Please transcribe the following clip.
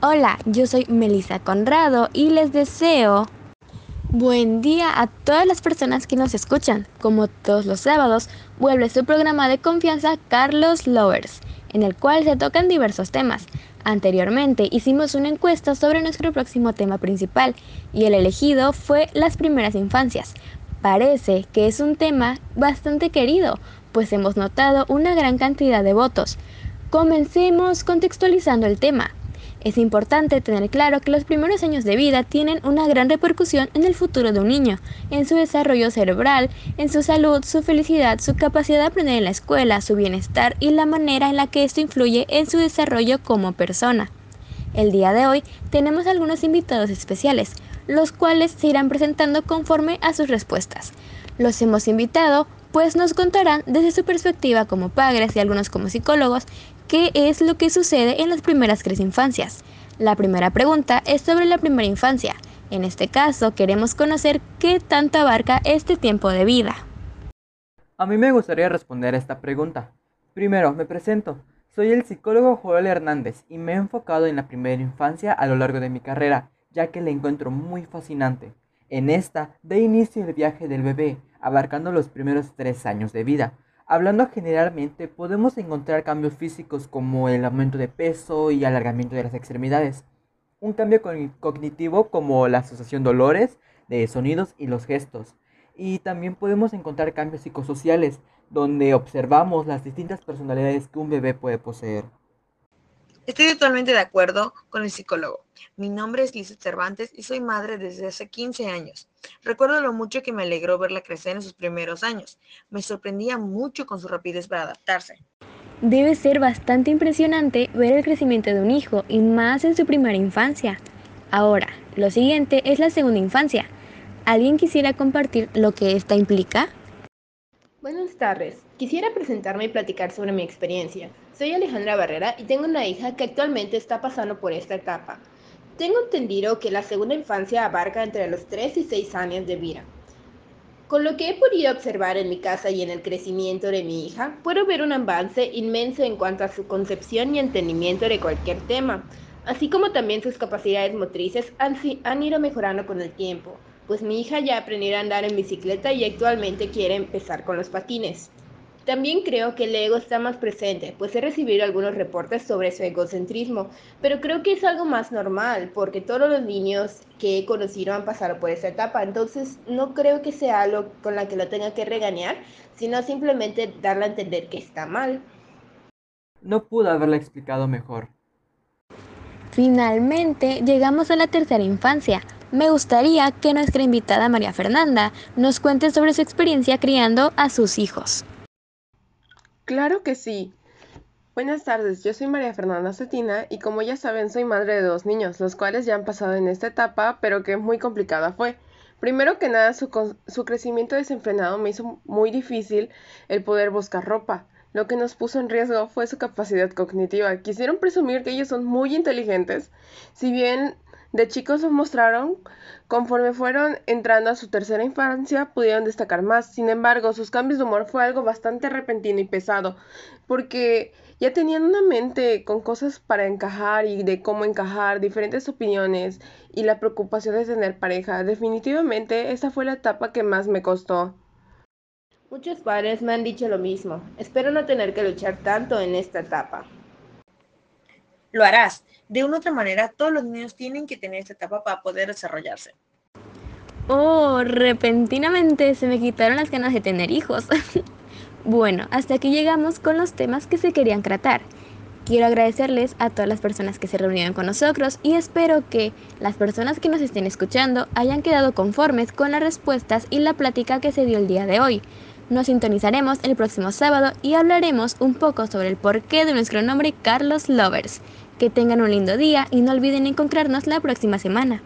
Hola, yo soy Melissa Conrado y les deseo buen día a todas las personas que nos escuchan. Como todos los sábados, vuelve su programa de confianza Carlos Lovers, en el cual se tocan diversos temas. Anteriormente hicimos una encuesta sobre nuestro próximo tema principal y el elegido fue las primeras infancias. Parece que es un tema bastante querido, pues hemos notado una gran cantidad de votos. Comencemos contextualizando el tema. Es importante tener claro que los primeros años de vida tienen una gran repercusión en el futuro de un niño, en su desarrollo cerebral, en su salud, su felicidad, su capacidad de aprender en la escuela, su bienestar y la manera en la que esto influye en su desarrollo como persona. El día de hoy tenemos algunos invitados especiales, los cuales se irán presentando conforme a sus respuestas. Los hemos invitado pues nos contarán desde su perspectiva como padres y algunos como psicólogos qué es lo que sucede en las primeras tres infancias. La primera pregunta es sobre la primera infancia. En este caso, queremos conocer qué tanto abarca este tiempo de vida. A mí me gustaría responder a esta pregunta. Primero, me presento. Soy el psicólogo Joel Hernández y me he enfocado en la primera infancia a lo largo de mi carrera, ya que la encuentro muy fascinante. En esta, da inicio el viaje del bebé, abarcando los primeros tres años de vida, Hablando generalmente, podemos encontrar cambios físicos como el aumento de peso y alargamiento de las extremidades. Un cambio cognitivo como la asociación de olores, de sonidos y los gestos. Y también podemos encontrar cambios psicosociales, donde observamos las distintas personalidades que un bebé puede poseer. Estoy totalmente de acuerdo con el psicólogo. Mi nombre es Lisa Cervantes y soy madre desde hace 15 años. Recuerdo lo mucho que me alegró verla crecer en sus primeros años. Me sorprendía mucho con su rapidez para adaptarse. Debe ser bastante impresionante ver el crecimiento de un hijo y más en su primera infancia. Ahora, lo siguiente es la segunda infancia. ¿Alguien quisiera compartir lo que esta implica? Buenas tardes. Quisiera presentarme y platicar sobre mi experiencia. Soy Alejandra Barrera y tengo una hija que actualmente está pasando por esta etapa. Tengo entendido que la segunda infancia abarca entre los 3 y 6 años de vida. Con lo que he podido observar en mi casa y en el crecimiento de mi hija, puedo ver un avance inmenso en cuanto a su concepción y entendimiento de cualquier tema, así como también sus capacidades motrices han, han ido mejorando con el tiempo, pues mi hija ya aprendió a andar en bicicleta y actualmente quiere empezar con los patines. También creo que el ego está más presente, pues he recibido algunos reportes sobre su egocentrismo, pero creo que es algo más normal, porque todos los niños que he conocido han pasado por esa etapa, entonces no creo que sea algo con la que lo tenga que regañar, sino simplemente darle a entender que está mal. No pude haberle explicado mejor. Finalmente llegamos a la tercera infancia. Me gustaría que nuestra invitada María Fernanda nos cuente sobre su experiencia criando a sus hijos. Claro que sí. Buenas tardes, yo soy María Fernanda Cetina y como ya saben soy madre de dos niños, los cuales ya han pasado en esta etapa, pero que muy complicada fue. Primero que nada, su, su crecimiento desenfrenado me hizo muy difícil el poder buscar ropa. Lo que nos puso en riesgo fue su capacidad cognitiva. Quisieron presumir que ellos son muy inteligentes. Si bien de chicos lo mostraron, conforme fueron entrando a su tercera infancia, pudieron destacar más. Sin embargo, sus cambios de humor fue algo bastante repentino y pesado, porque ya tenían una mente con cosas para encajar y de cómo encajar, diferentes opiniones y la preocupación de tener pareja. Definitivamente, esa fue la etapa que más me costó. Muchos padres me han dicho lo mismo. Espero no tener que luchar tanto en esta etapa. Lo harás de una u otra manera, todos los niños tienen que tener esta etapa para poder desarrollarse. Oh, repentinamente se me quitaron las ganas de tener hijos. bueno, hasta aquí llegamos con los temas que se querían tratar. Quiero agradecerles a todas las personas que se reunieron con nosotros y espero que las personas que nos estén escuchando hayan quedado conformes con las respuestas y la plática que se dio el día de hoy. Nos sintonizaremos el próximo sábado y hablaremos un poco sobre el porqué de nuestro nombre Carlos Lovers. Que tengan un lindo día y no olviden encontrarnos la próxima semana.